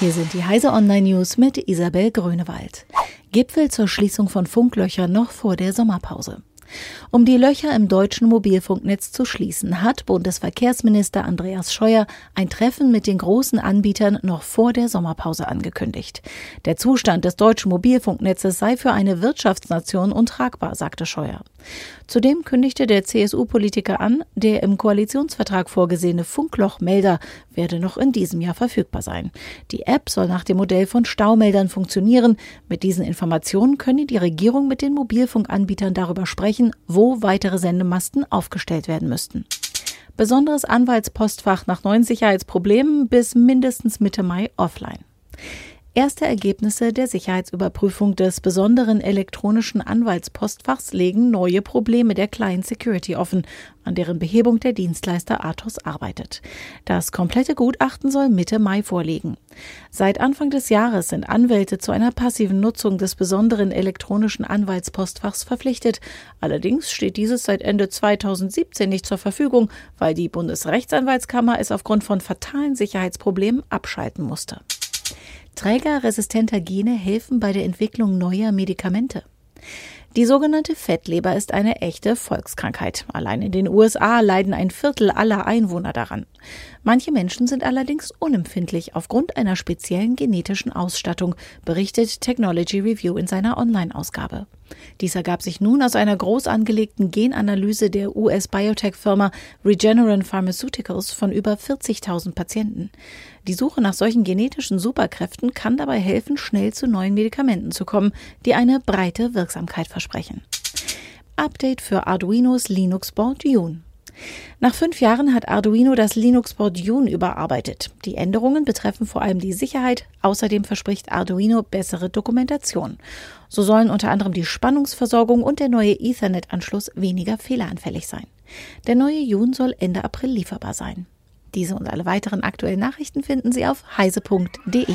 Hier sind die Heise Online News mit Isabel Grönewald. Gipfel zur Schließung von Funklöchern noch vor der Sommerpause. Um die Löcher im deutschen Mobilfunknetz zu schließen, hat Bundesverkehrsminister Andreas Scheuer ein Treffen mit den großen Anbietern noch vor der Sommerpause angekündigt. Der Zustand des deutschen Mobilfunknetzes sei für eine Wirtschaftsnation untragbar, sagte Scheuer. Zudem kündigte der CSU-Politiker an, der im Koalitionsvertrag vorgesehene Funklochmelder werde noch in diesem Jahr verfügbar sein. Die App soll nach dem Modell von Staumeldern funktionieren. Mit diesen Informationen könne die Regierung mit den Mobilfunkanbietern darüber sprechen, wo weitere Sendemasten aufgestellt werden müssten. Besonderes Anwaltspostfach nach neuen Sicherheitsproblemen bis mindestens Mitte Mai offline. Erste Ergebnisse der Sicherheitsüberprüfung des besonderen elektronischen Anwaltspostfachs legen neue Probleme der Client Security offen, an deren Behebung der Dienstleister Athos arbeitet. Das komplette Gutachten soll Mitte Mai vorliegen. Seit Anfang des Jahres sind Anwälte zu einer passiven Nutzung des besonderen elektronischen Anwaltspostfachs verpflichtet. Allerdings steht dieses seit Ende 2017 nicht zur Verfügung, weil die Bundesrechtsanwaltskammer es aufgrund von fatalen Sicherheitsproblemen abschalten musste. Trägerresistenter Gene helfen bei der Entwicklung neuer Medikamente. Die sogenannte Fettleber ist eine echte Volkskrankheit. Allein in den USA leiden ein Viertel aller Einwohner daran. Manche Menschen sind allerdings unempfindlich aufgrund einer speziellen genetischen Ausstattung, berichtet Technology Review in seiner Online-Ausgabe. Dies ergab sich nun aus einer groß angelegten Genanalyse der US-Biotech-Firma Regeneron Pharmaceuticals von über 40.000 Patienten. Die Suche nach solchen genetischen Superkräften kann dabei helfen, schnell zu neuen Medikamenten zu kommen, die eine breite Wirksamkeit versprechen. Update für Arduinos Linux Board June. Nach fünf Jahren hat Arduino das Linux-Board June überarbeitet. Die Änderungen betreffen vor allem die Sicherheit. Außerdem verspricht Arduino bessere Dokumentation. So sollen unter anderem die Spannungsversorgung und der neue Ethernet-Anschluss weniger fehleranfällig sein. Der neue June soll Ende April lieferbar sein. Diese und alle weiteren aktuellen Nachrichten finden Sie auf heise.de.